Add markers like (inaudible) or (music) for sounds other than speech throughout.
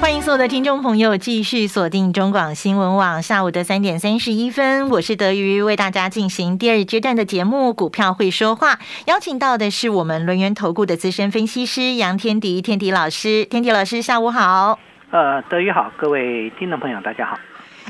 欢迎所有的听众朋友继续锁定中广新闻网，下午的三点三十一分，我是德瑜，为大家进行第二阶段的节目《股票会说话》，邀请到的是我们轮源投顾的资深分析师杨天迪，天迪老师，天迪老师，下午好。呃，德瑜好，各位听众朋友，大家好。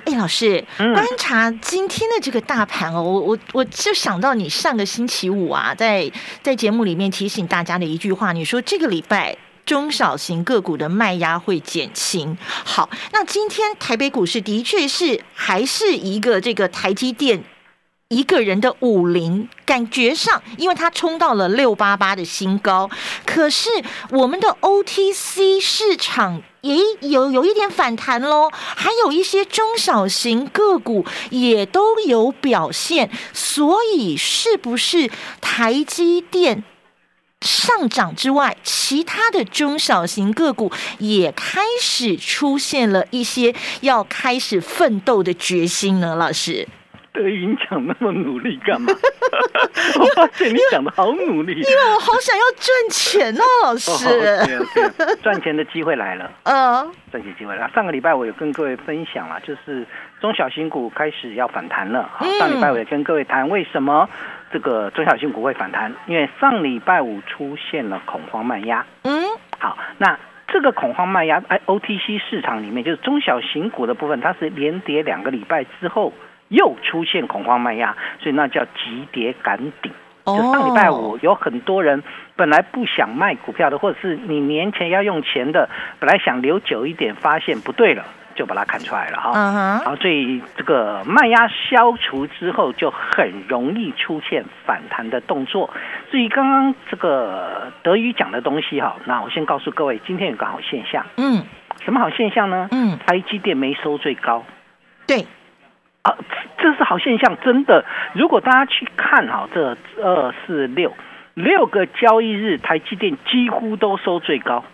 哎，老师，观察今天的这个大盘哦，我我我就想到你上个星期五啊，在在节目里面提醒大家的一句话，你说这个礼拜。中小型个股的卖压会减轻。好，那今天台北股市的确是还是一个这个台积电一个人的武林，感觉上，因为它冲到了六八八的新高。可是我们的 OTC 市场也有有一点反弹喽，还有一些中小型个股也都有表现。所以，是不是台积电？上涨之外，其他的中小型个股也开始出现了一些要开始奋斗的决心呢。老师，对你讲那么努力干嘛？(laughs) 我发现你讲的好努力，因为我好想要赚钱哦，老师。赚钱的机会来了，(laughs) 嗯，赚钱机会来。上个礼拜我有跟各位分享了，就是中小型股开始要反弹了。上礼拜我也跟各位谈为什么。这个中小型股会反弹，因为上礼拜五出现了恐慌卖压。嗯，好，那这个恐慌卖压，哎，OTC 市场里面就是中小型股的部分，它是连跌两个礼拜之后又出现恐慌卖压，所以那叫急跌赶顶。就上礼拜五有很多人本来不想卖股票的，或者是你年前要用钱的，本来想留久一点，发现不对了。就把它砍出来了哈，然后所以这个卖压消除之后，就很容易出现反弹的动作。至于刚刚这个德语讲的东西哈，那我先告诉各位，今天有个好现象，嗯，什么好现象呢？嗯，台积电没收最高，对，啊，这是好现象，真的。如果大家去看哈，这二四六六个交易日，台积电几乎都收最高。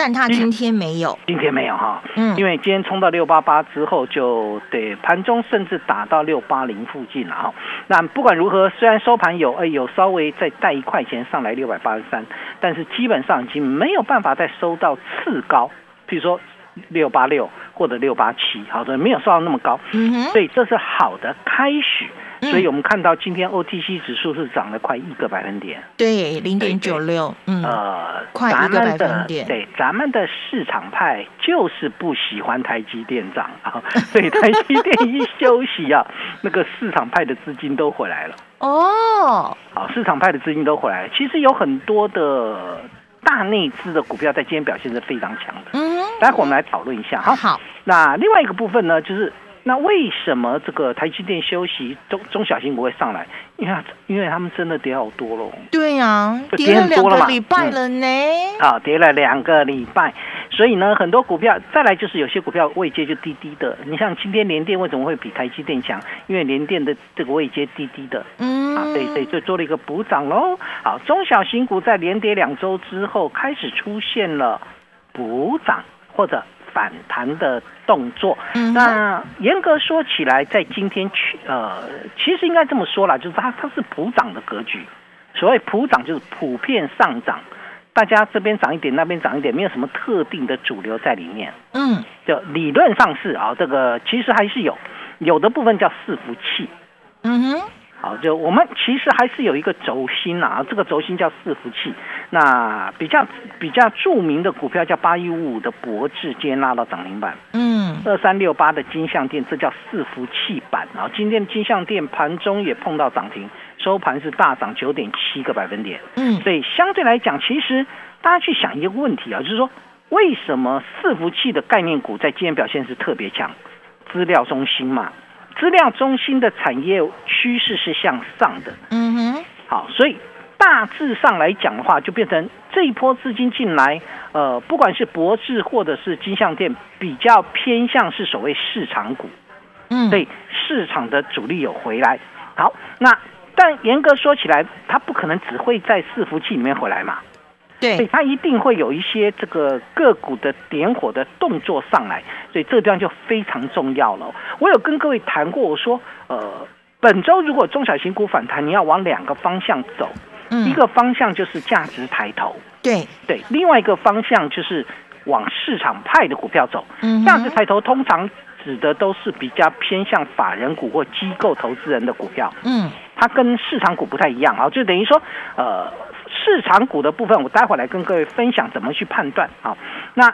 但它今天没有，今天没有哈，嗯，因为今天冲到六八八之后，就得盘中甚至打到六八零附近了哈。那不管如何，虽然收盘有哎有稍微再带一块钱上来六百八十三，但是基本上已经没有办法再收到次高，比如说六八六或者六八七，好的没有收到那么高，嗯哼，所以这是好的开始。所以我们看到今天 OTC 指数是涨了快一个百分点，对，零点九六，嗯，呃，快一个百分点。对，咱们的市场派就是不喜欢台积电涨啊，(laughs) 所以台积电一休息啊，那个市场派的资金都回来了。哦，好，市场派的资金都回来了。其实有很多的大内资的股票在今天表现是非常强的。嗯，待会我们来讨论一下哈。好，那另外一个部分呢，就是。那为什么这个台积电休息中中小型股会上来？因为因为他们真的跌好多喽。对呀，跌了两个礼拜了呢。啊，跌了两个礼拜，所以呢，很多股票再来就是有些股票位阶就低低的。你像今天联电为什么会比台积电强？因为联电的这个位阶低低的。嗯。啊，对对，就做了一个补涨喽。好，中小型股在连跌两周之后开始出现了补涨或者。反弹的动作，那严格说起来，在今天去呃，其实应该这么说啦，就是它它是普涨的格局。所谓普涨，就是普遍上涨，大家这边涨一点，那边涨一点，没有什么特定的主流在里面。嗯，就理论上是啊，这个其实还是有有的部分叫伺服器。嗯哼。好，就我们其实还是有一个轴心啊，这个轴心叫伺服器。那比较比较著名的股票叫八一五五的博智，今天拉到涨停板。嗯，二三六八的金相店，这叫伺服器板啊。今天金相店盘中也碰到涨停，收盘是大涨九点七个百分点。嗯，所以相对来讲，其实大家去想一个问题啊，就是说为什么伺服器的概念股在今天表现是特别强？资料中心嘛。资料中心的产业趋势是向上的，嗯哼，好，所以大致上来讲的话，就变成这一波资金进来，呃，不管是博智或者是金相店，比较偏向是所谓市场股，嗯，所以市场的主力有回来。好，那但严格说起来，它不可能只会在伺服器里面回来嘛。对，所以它一定会有一些这个个股的点火的动作上来，所以这个地方就非常重要了。我有跟各位谈过，我说，呃，本周如果中小型股反弹，你要往两个方向走，一个方向就是价值抬头，对。对，另外一个方向就是往市场派的股票走。价值抬头通常指的都是比较偏向法人股或机构投资人的股票，嗯，它跟市场股不太一样。啊，就等于说，呃。市场股的部分，我待会来跟各位分享怎么去判断。啊。那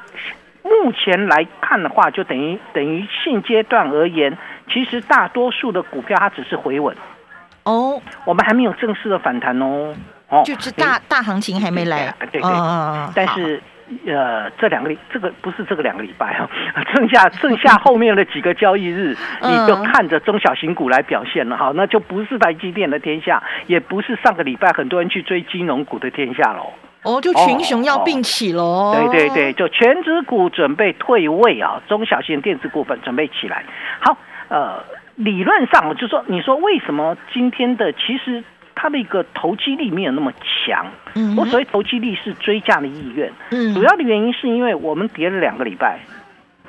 目前来看的话，就等于等于现阶段而言，其实大多数的股票它只是回稳哦，我们还没有正式的反弹哦，哦，就是大大行情还没来，对对，但是。呃，这两个礼，这个不是这个两个礼拜啊，(laughs) 剩下 (laughs) 剩下后面的几个交易日，你就看着中小型股来表现了。哈，那就不是台积电的天下，也不是上个礼拜很多人去追金融股的天下喽。哦，就群雄要并起喽。对对对，就全指股准备退位啊，中小型电子股份准备起来。好，呃，理论上我就说，你说为什么今天的其实？它的一个投机力没有那么强，嗯，我所谓投机力是追价的意愿，嗯，主要的原因是因为我们跌了两个礼拜，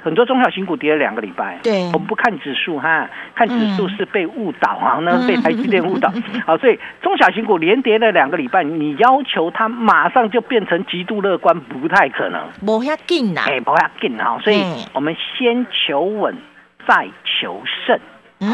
很多中小型股跌了两个礼拜，对，我们不看指数哈，看指数是被误导啊，那被台积电误导，好，所以中小型股连跌了两个礼拜，你要求它马上就变成极度乐观，不太可能，不要紧呐，哎，不要紧哈，所以我们先求稳再求胜，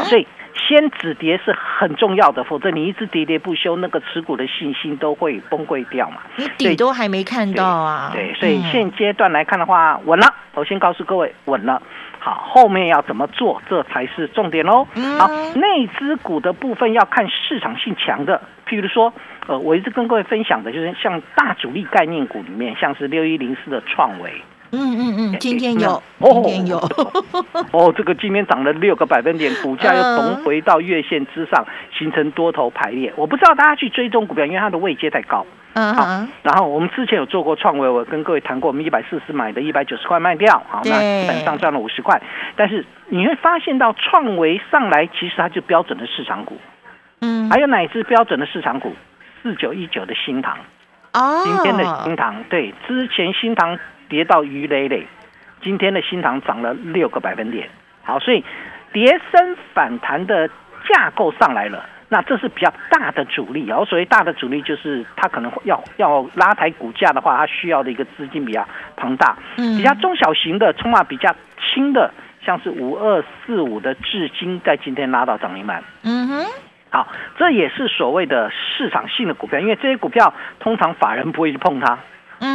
所以。先止跌是很重要的，否则你一直喋喋不休，那个持股的信心都会崩溃掉嘛。你底都还没看到啊。对，所以现阶段来看的话，稳了。我先告诉各位，稳了。好，后面要怎么做，这才是重点喽。好，内资股的部分要看市场性强的，譬如说，呃，我一直跟各位分享的就是像大主力概念股里面，像是六一零四的创维。嗯嗯嗯，今天有，今天有，哦，这个今天涨了六个百分点，(laughs) 股价又重回到月线之上，形成多头排列。我不知道大家去追踪股票，因为它的位阶太高。嗯好，然后我们之前有做过创维，我跟各位谈过，我们一百四十买的，一百九十块卖掉，好，那基本上赚了五十块。但是你会发现到创维上来，其实它就标准的市场股。嗯，还有哪只标准的市场股？四九一九的新塘。哦，今天的新塘，对，之前新塘。跌到鱼累累，今天的新塘涨了六个百分点。好，所以跌升反弹的架构上来了，那这是比较大的主力。然后所谓大的主力，就是它可能要要拉抬股价的话，它需要的一个资金比较庞大。嗯，比较中小型的，筹码比较轻的，像是五二四五的至今，在今天拉到涨停板。嗯哼，好，这也是所谓的市场性的股票，因为这些股票通常法人不会去碰它。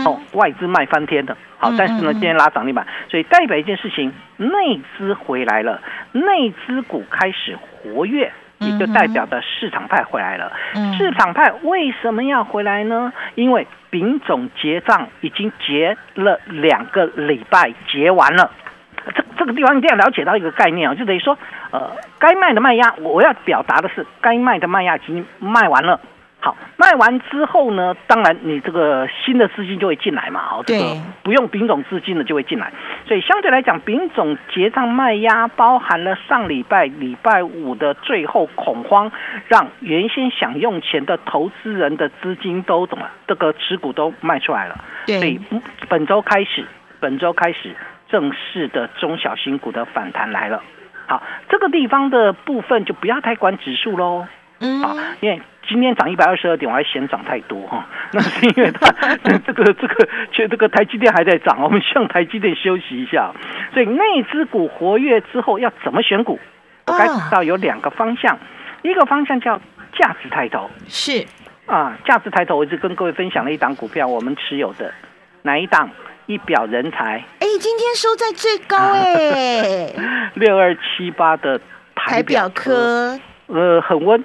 哦，外资卖翻天的，好，但是呢，今天拉涨停板，所以代表一件事情，内资回来了，内资股开始活跃，也就代表的市场派回来了。市场派为什么要回来呢？因为丙种结账已经结了两个礼拜，结完了。这这个地方一定要了解到一个概念啊，就等于说，呃，该卖的卖压，我要表达的是，该卖的卖压已经卖完了。好，卖完之后呢，当然你这个新的资金就会进来嘛，好，这个不用丙种资金的就会进来，所以相对来讲，丙种结账卖压包含了上礼拜礼拜五的最后恐慌，让原先想用钱的投资人的资金都怎么这个持股都卖出来了，所以本周开始，本周开始正式的中小型股的反弹来了。好，这个地方的部分就不要太管指数喽，嗯，啊，因为。今天涨一百二十二点，我还嫌涨太多哈，(laughs) 那是因为它这个 (laughs) 这个，却这个台积电还在涨，我们向台积电休息一下。所以内资股活跃之后要怎么选股？我该知道有两个方向，一个方向叫价值抬头，是啊，价值抬头，我一直跟各位分享了一档股票，我们持有的哪一档？一表人才，哎，今天收在最高 (laughs) 哎，六二七八的台表科，呃，很温。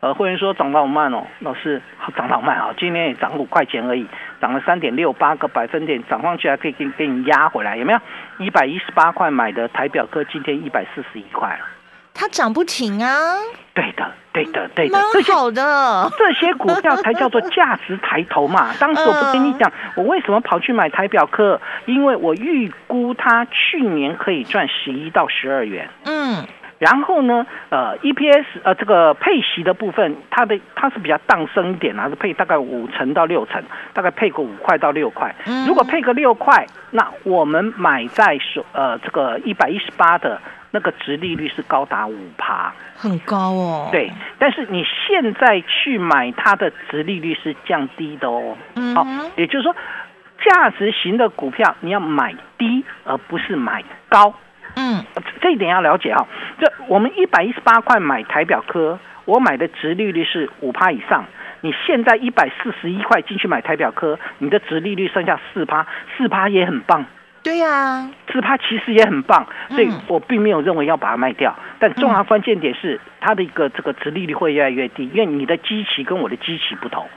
呃，会员说涨得好慢哦，老师涨得好慢啊，今天也涨五块钱而已，涨了三点六八个百分点，涨上去还可以给给你压回来，有没有？一百一十八块买的台表科，今天一百四十一块了，它涨不停啊！对的，对的，对的，蛮好的，这些股票才叫做价值抬头嘛。(laughs) 当时我不跟你讲，我为什么跑去买台表科？因为我预估它去年可以赚十一到十二元。嗯。然后呢，呃，EPS 呃这个配息的部分，它的它是比较荡升一点啊，是配大概五成到六成，大概配个五块到六块。如果配个六块，那我们买在所呃这个一百一十八的那个值利率是高达五趴，很高哦。对，但是你现在去买它的值利率是降低的哦。好，也就是说，价值型的股票你要买低，而不是买高。嗯，这一点要了解啊。这我们一百一十八块买台表科，我买的值利率是五趴以上。你现在一百四十一块进去买台表科，你的值利率剩下四趴，四趴也很棒。对呀，四趴其实也很棒，所以我并没有认为要把它卖掉。但重要关键点是，它的一个这个值利率会越来越低，因为你的机器跟我的机器不同。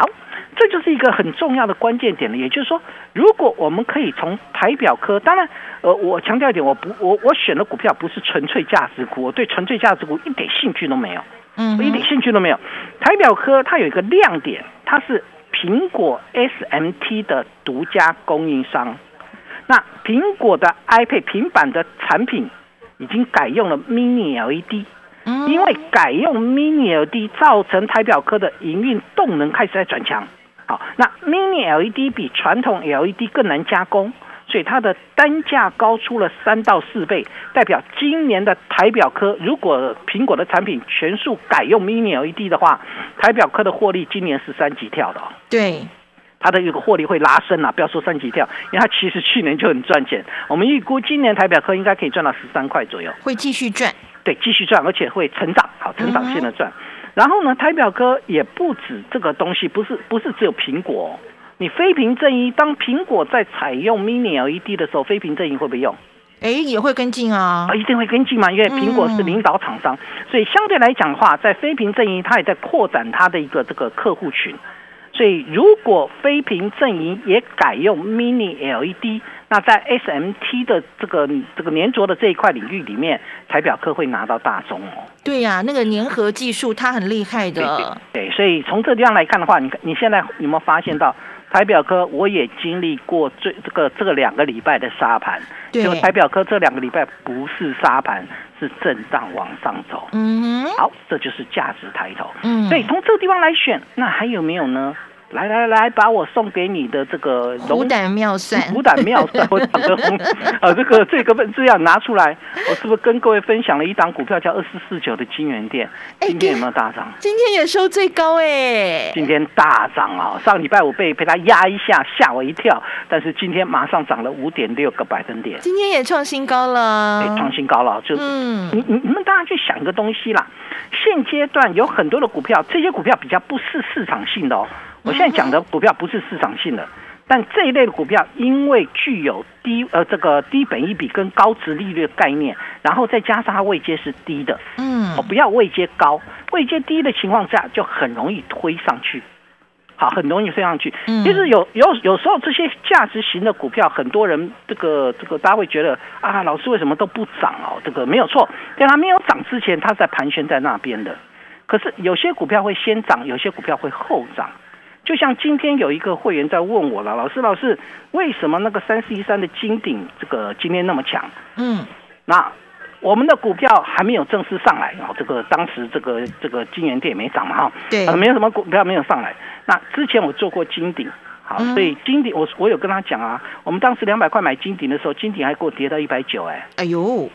嗯。好，这就是一个很重要的关键点了。也就是说，如果我们可以从台表科，当然，呃，我强调一点，我不，我我选的股票不是纯粹价值股，我对纯粹价值股一点兴趣都没有，嗯，一点兴趣都没有。台表科它有一个亮点，它是苹果 SMT 的独家供应商。那苹果的 iPad 平板的产品已经改用了 Mini LED。因为改用 Mini LED，造成台表科的营运动能开始在转强。好，那 Mini LED 比传统 LED 更难加工，所以它的单价高出了三到四倍。代表今年的台表科，如果苹果的产品全数改用 Mini LED 的话，台表科的获利今年是三级跳的。对，它的一个获利会拉升啊，不要说三级跳，因为它其实去年就很赚钱。我们预估今年台表科应该可以赚到十三块左右，会继续赚。对，继续赚，而且会成长，好，成长性的赚。然后呢，台表哥也不止这个东西，不是不是只有苹果，你非屏正一，当苹果在采用 Mini LED 的时候，非屏正一会不会用？哎，也会跟进啊，啊，一定会跟进嘛，因为苹果是领导厂商，所以相对来讲的话，在非屏正一，它也在扩展它的一个这个客户群。所以，如果非屏阵营也改用 Mini LED，那在 SMT 的这个这个粘着的这一块领域里面，台表科会拿到大宗哦。对呀，那个粘合技术它很厉害的。对，所以从这地方来看的话，你你现在有没有发现到台表科？我也经历过最这个这个两个礼拜的沙盘，就台表科这两个礼拜不是沙盘，是震荡往上走。嗯，好，这就是价值抬头。嗯，所以从这个地方来选，那还有没有呢？来来来，把我送给你的这个虎胆妙算，虎胆妙算，我讲的红，呃，(laughs) 这个这个份资料拿出来，我是不是跟各位分享了一档股票叫二四四九的金源店？今天有没有大涨？今天也收最高哎！今天大涨啊！上礼拜五被被他压一下，吓我一跳，但是今天马上涨了五点六个百分点。今天也创新高了，创新高了，就嗯，你你你们大家去想一个东西啦，现阶段有很多的股票，这些股票比较不是市场性的哦。我现在讲的股票不是市场性的，但这一类的股票因为具有低呃这个低本益比跟高值利率的概念，然后再加上它位阶是低的，嗯，哦不要位阶高，位阶低的情况下就很容易推上去，好，很容易推上去。其实有有有时候这些价值型的股票，很多人这个这个大家会觉得啊，老师为什么都不涨哦？这个没有错，在它没有涨之前，它在盘旋在那边的。可是有些股票会先涨，有些股票会后涨。就像今天有一个会员在问我了，老师，老师，为什么那个三四一三的金鼎这个今天那么强？嗯，那我们的股票还没有正式上来，然后这个当时这个这个金源店没涨嘛，哈，对，没有什么股票没有上来。那之前我做过金鼎，好，所以金鼎我我有跟他讲啊，我们当时两百块买金鼎的时候，金鼎还给我跌到一百九，哎，哎呦，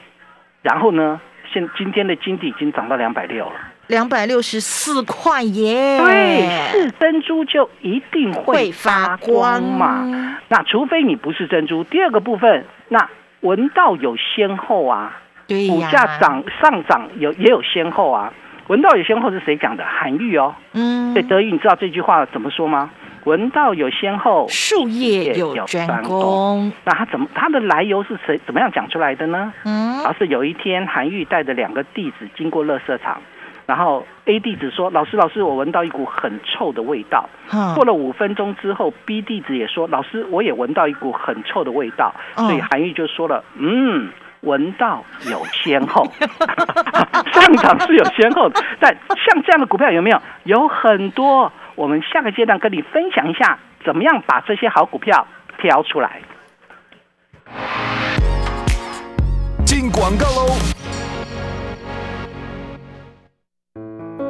然后呢，现今天的金鼎已经涨到两百六了。两百六十四块耶！对，是珍珠就一定会发光嘛？那除非你不是珍珠。第二个部分，那闻道有先后啊，股价涨上涨有也有先后啊。闻道有先后是谁讲的？韩愈哦。嗯。对，德语你知道这句话怎么说吗？闻道有先后，术业有专攻。那他怎么？他的来由是谁？怎么样讲出来的呢？嗯，而是有一天韩愈带着两个弟子经过乐色场。然后 A 弟子说：“老师，老师，我闻到一股很臭的味道。”过了五分钟之后，B 弟子也说：“老师，我也闻到一股很臭的味道。”所以韩愈就说了：“嗯，闻到有先后，(laughs) (laughs) 上涨是有先后。但像这样的股票有没有？有很多。我们下个阶段跟你分享一下，怎么样把这些好股票挑出来。进广告喽。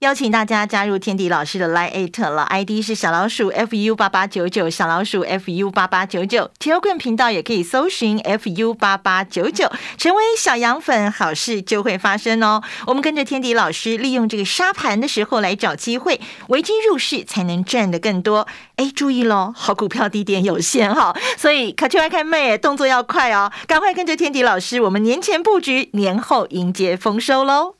邀请大家加入天迪老师的 Line 了，ID 是小老鼠 fu 八八九九，小老鼠 fu 八八九九 t e l g r 频道也可以搜寻 fu 八八九九，成为小羊粉，好事就会发生哦。我们跟着天迪老师，利用这个沙盘的时候来找机会，危机入市才能赚的更多。哎，注意喽，好股票低点有限哈，所以卡丘爱看妹动作要快哦，赶快跟着天迪老师，我们年前布局，年后迎接丰收喽。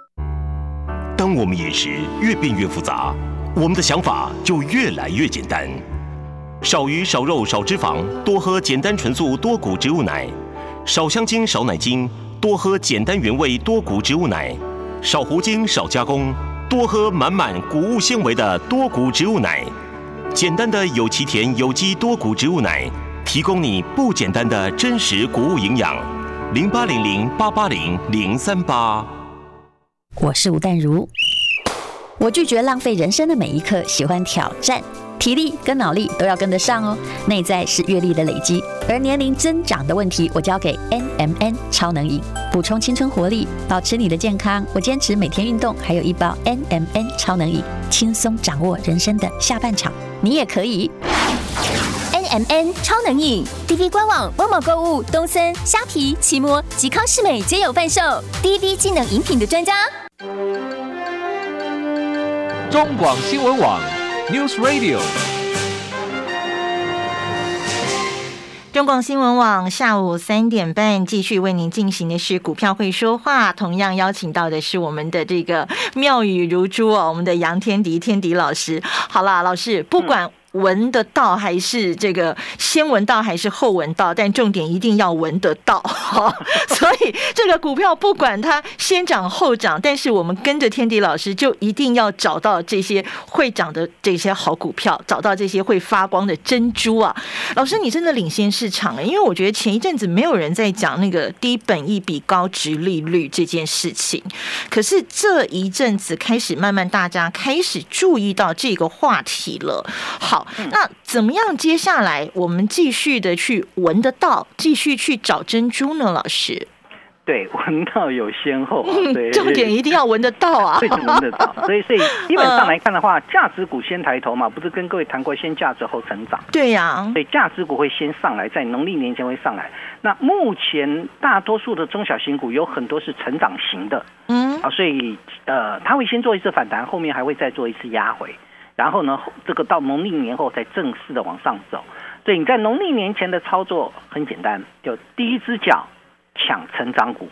我们饮食越变越复杂，我们的想法就越来越简单。少鱼少肉少脂肪，多喝简单纯素多谷植物奶；少香精少奶精，多喝简单原味多谷植物奶；少糊精少加工，多喝满满谷物纤维的多谷植物奶。简单的有其田有机多谷植物奶，提供你不简单的真实谷物营养。零八零零八八零零三八。我是吴淡如，我拒绝浪费人生的每一刻，喜欢挑战，体力跟脑力都要跟得上哦。内在是阅历的累积，而年龄增长的问题，我交给 N M N 超能饮，补充青春活力，保持你的健康。我坚持每天运动，还有一包 N M N 超能饮，轻松掌握人生的下半场。你也可以 N M N 超能饮，D V 官网、某某购物、东森、虾皮、奇摩吉康世美皆有贩售。D V 机能饮品的专家。中广新闻网，News Radio。中广新闻网下午三点半继续为您进行的是股票会说话，同样邀请到的是我们的这个妙语如珠哦，我们的杨天迪天迪老师。好啦，老师不管。闻得到还是这个先闻到还是后闻到？但重点一定要闻得到，(laughs) 所以这个股票不管它先涨后涨，但是我们跟着天迪老师就一定要找到这些会涨的这些好股票，找到这些会发光的珍珠啊！老师，你真的领先市场哎，因为我觉得前一阵子没有人在讲那个低本益比高值利率这件事情，可是这一阵子开始慢慢大家开始注意到这个话题了。好。那怎么样？接下来我们继续的去闻得到，继续去找珍珠呢？老师，对，闻到有先后，对，重点一定要闻得到啊，对，闻得到。所以，所以基本上来看的话，价值股先抬头嘛，不是跟各位谈过先价值后成长？对呀，所以价值股会先上来，在农历年前会上来。那目前大多数的中小型股有很多是成长型的，嗯，啊，所以呃，它会先做一次反弹，后面还会再做一次压回。然后呢，这个到农历年后才正式的往上走。所以你在农历年前的操作很简单，就第一只脚抢成长股，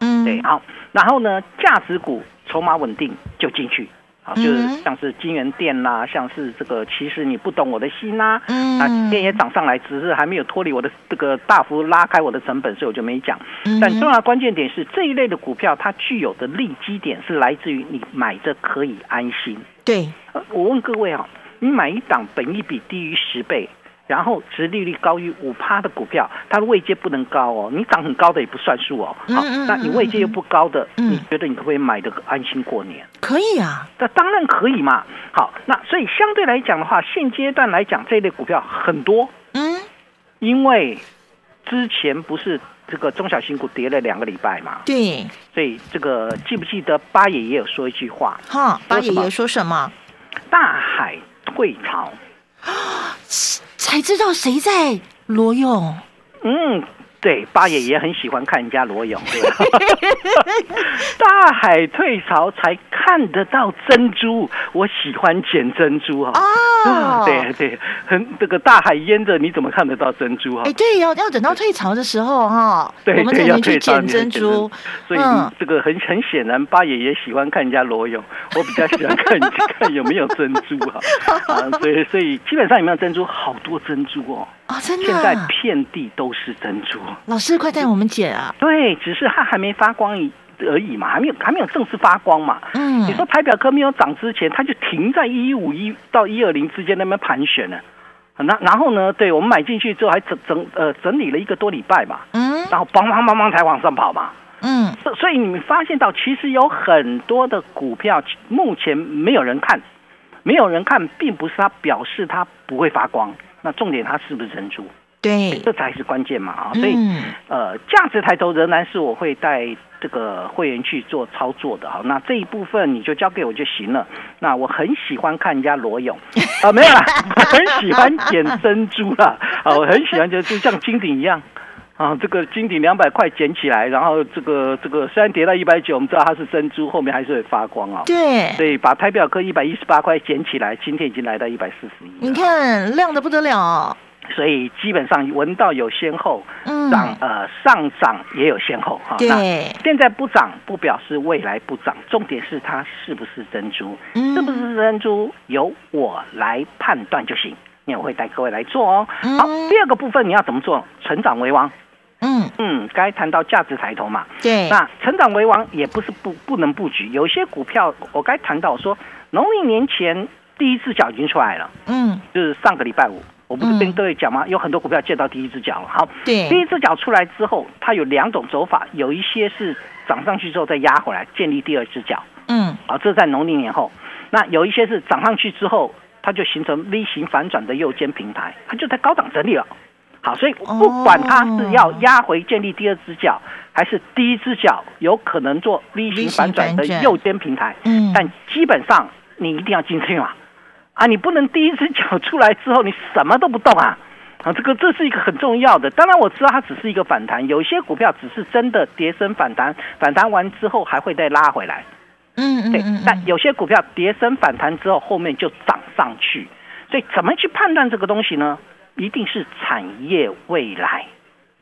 嗯，对，好。然后呢，价值股筹码稳定就进去，好，就是像是金源店啦，像是这个其实你不懂我的心呐，嗯，啊，今天也涨上来，只是还没有脱离我的这个大幅拉开我的成本，所以我就没讲。但重要关键点是这一类的股票，它具有的利基点是来自于你买着可以安心。对，我问各位啊，你买一档本益比低于十倍，然后值利率高于五趴的股票，它的位阶不能高哦，你涨很高的也不算数哦。好，那你位阶又不高的，你觉得你可不可以买的安心过年？可以啊，那当然可以嘛。好，那所以相对来讲的话，现阶段来讲这类股票很多，嗯，因为之前不是这个中小型股跌了两个礼拜嘛？对。所以这个记不记得八爷也有说一句话？哈，八爷爷说什么？大海退潮，(gasps) 才知道谁在裸泳。嗯，对，八爷也很喜欢看人家裸泳，对吧？(laughs) 大海退潮才看得到珍珠，我喜欢捡珍珠啊！啊，对对，很这个大海淹着，你怎么看得到珍珠啊？哎，对，要要等到退潮的时候哈，对，我们才能去捡珍珠。所以这个很很显然，八爷也喜欢看人家裸泳，我比较喜欢看看有没有珍珠哈。啊，所以所以基本上有没有珍珠，好多珍珠哦。啊，真的！现在遍地都是珍珠。老师，快带我们捡啊！对，只是它还没发光而已嘛，还没有还没有正式发光嘛。嗯，你说排表科没有涨之前，它就停在一五一到一二零之间那边盘旋呢。那然后呢？对我们买进去之后，还整整呃整理了一个多礼拜嘛。嗯，然后梆梆梆梆才往上跑嘛。嗯，所以你们发现到，其实有很多的股票目前没有人看，没有人看，并不是它表示它不会发光。那重点，它是不是珍珠？对，这才是关键嘛啊！所以，呃，价值抬头仍然是我会带这个会员去做操作的哈。那这一部分你就交给我就行了。那我很喜欢看人家裸泳啊，没有啦，(laughs) 很喜欢捡珍珠啦啊，我很喜欢就就像金鼎一样啊，这个金鼎两百块捡起来，然后这个这个虽然跌到一百九，我们知道它是珍珠，后面还是会发光啊。对，所以把台表科一百一十八块捡起来，今天已经来到一百四十一。你看亮的不得了。所以基本上闻到有先后，涨呃上涨也有先后哈。对，现在不涨不表示未来不涨，重点是它是不是珍珠，是不是珍珠由我来判断就行。那我会带各位来做哦。好，第二个部分你要怎么做？成长为王。嗯嗯，该谈到价值抬头嘛。对，那成长为王也不是不不能布局，有些股票我该谈到说，农历年前第一只脚已经出来了。嗯，就是上个礼拜五。我不是跟各位讲吗？有很多股票见到第一只脚了。好，对，第一只脚出来之后，它有两种走法，有一些是涨上去之后再压回来，建立第二只脚。嗯，啊，这是在农历年后。那有一些是涨上去之后，它就形成 V 型反转的右肩平台，它就在高档整理了。好，所以不管它是要压回建立第二只脚，还是第一只脚有可能做 V 型反转的右肩平台，嗯，但基本上你一定要进去嘛。啊，你不能第一只脚出来之后你什么都不动啊！啊，这个这是一个很重要的。当然我知道它只是一个反弹，有些股票只是真的跌升反弹，反弹完之后还会再拉回来。嗯嗯，对。但有些股票跌升反弹之后后面就涨上去，所以怎么去判断这个东西呢？一定是产业未来，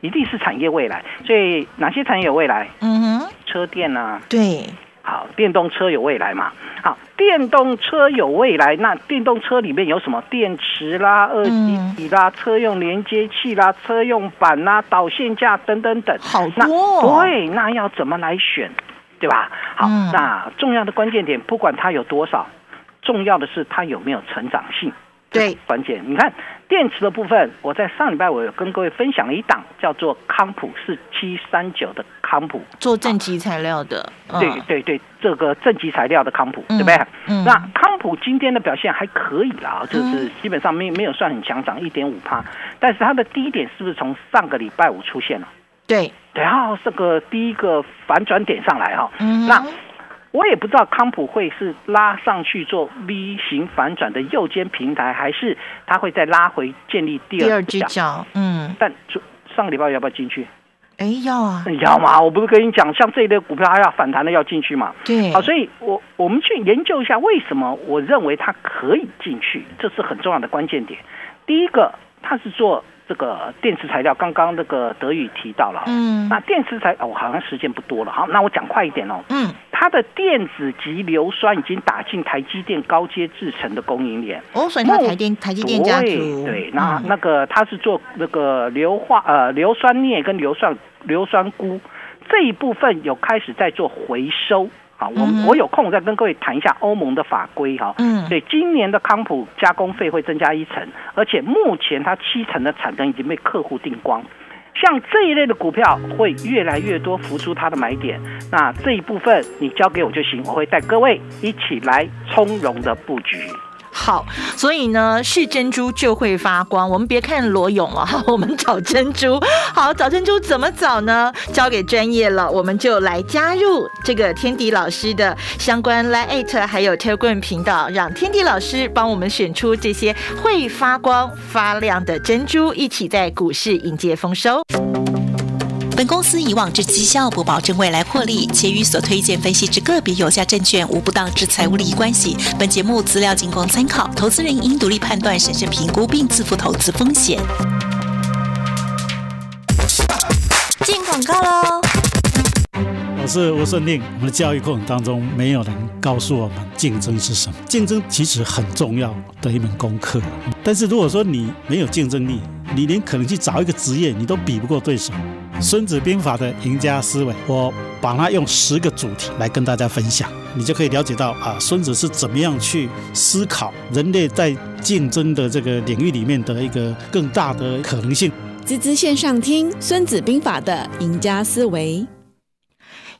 一定是产业未来。所以哪些产业有未来？嗯哼，车电啊。对。好，电动车有未来嘛？好，电动车有未来，那电动车里面有什么？电池啦、二极体啦、车用连接器啦、车用板啦、导线架等等等，好多。对，那要怎么来选？对吧？好，那重要的关键点，不管它有多少，重要的是它有没有成长性。对，关键你看电池的部分，我在上礼拜我有跟各位分享了一档叫做康普四七三九的康普，做正极材料的。对对对，这个正极材料的康普，对不对？嗯那康普今天的表现还可以啦，就是基本上没没有算很强，涨一点五帕，但是它的低点是不是从上个礼拜五出现了？对，然后这个第一个反转点上来哈，那。我也不知道康普会是拉上去做 V 型反转的右肩平台，还是它会再拉回建立第二只脚。嗯，但上个礼拜要不要进去？哎，要啊，要嘛！我不是跟你讲，像这一类股票，它要反弹的要进去嘛？对。好，所以我我们去研究一下，为什么我认为它可以进去，这是很重要的关键点。第一个，它是做。这个电池材料，刚刚那个德宇提到了，嗯，那电池材，我好像时间不多了，好，那我讲快一点哦，嗯，它的电子级硫酸已经打进台积电高阶制程的供应链，哦，所以它台电台积电家族，对，那那个它是做那个硫化呃硫酸镍跟硫酸硫酸钴这一部分有开始在做回收。好，我我有空再跟各位谈一下欧盟的法规哈。嗯，对，今年的康普加工费会增加一成，而且目前它七成的产能已经被客户订光，像这一类的股票会越来越多浮出它的买点。那这一部分你交给我就行，我会带各位一起来从容的布局。好，所以呢，是珍珠就会发光。我们别看裸泳了，(laughs) 我们找珍珠。好，找珍珠怎么找呢？交给专业了，我们就来加入这个天迪老师的相关 Line 还有 Telegram 频道，让天迪老师帮我们选出这些会发光发亮的珍珠，一起在股市迎接丰收。本公司以往之绩效不保证未来获利，且与所推荐分析之个别有价证券无不当之财务利益关系。本节目资料仅供参考，投资人应独立判断、审慎评估并自负投资风险。进广告喽！我是吴顺令。我们的教育过程当中，没有人告诉我们竞争是什么。竞争其实很重要的一门功课，但是如果说你没有竞争力，你连可能去找一个职业，你都比不过对手。《孙子兵法》的赢家思维，我把它用十个主题来跟大家分享，你就可以了解到啊，孙子是怎么样去思考人类在竞争的这个领域里面的一个更大的可能性。滋滋线上听《孙子兵法》的赢家思维。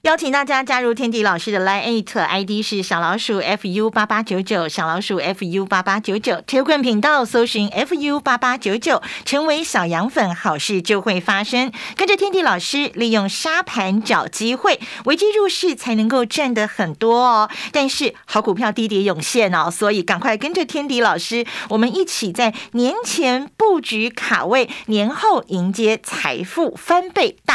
邀请大家加入天地老师的 Line ID 是小老鼠 fu 八八九九，小老鼠 fu 八八九九。铁棍频道搜寻 fu 八八九九，成为小羊粉，好事就会发生。跟着天地老师，利用沙盘找机会，危机入市才能够赚得很多哦。但是好股票低跌涌现哦，所以赶快跟着天地老师，我们一起在年前布局卡位，年后迎接财富翻倍。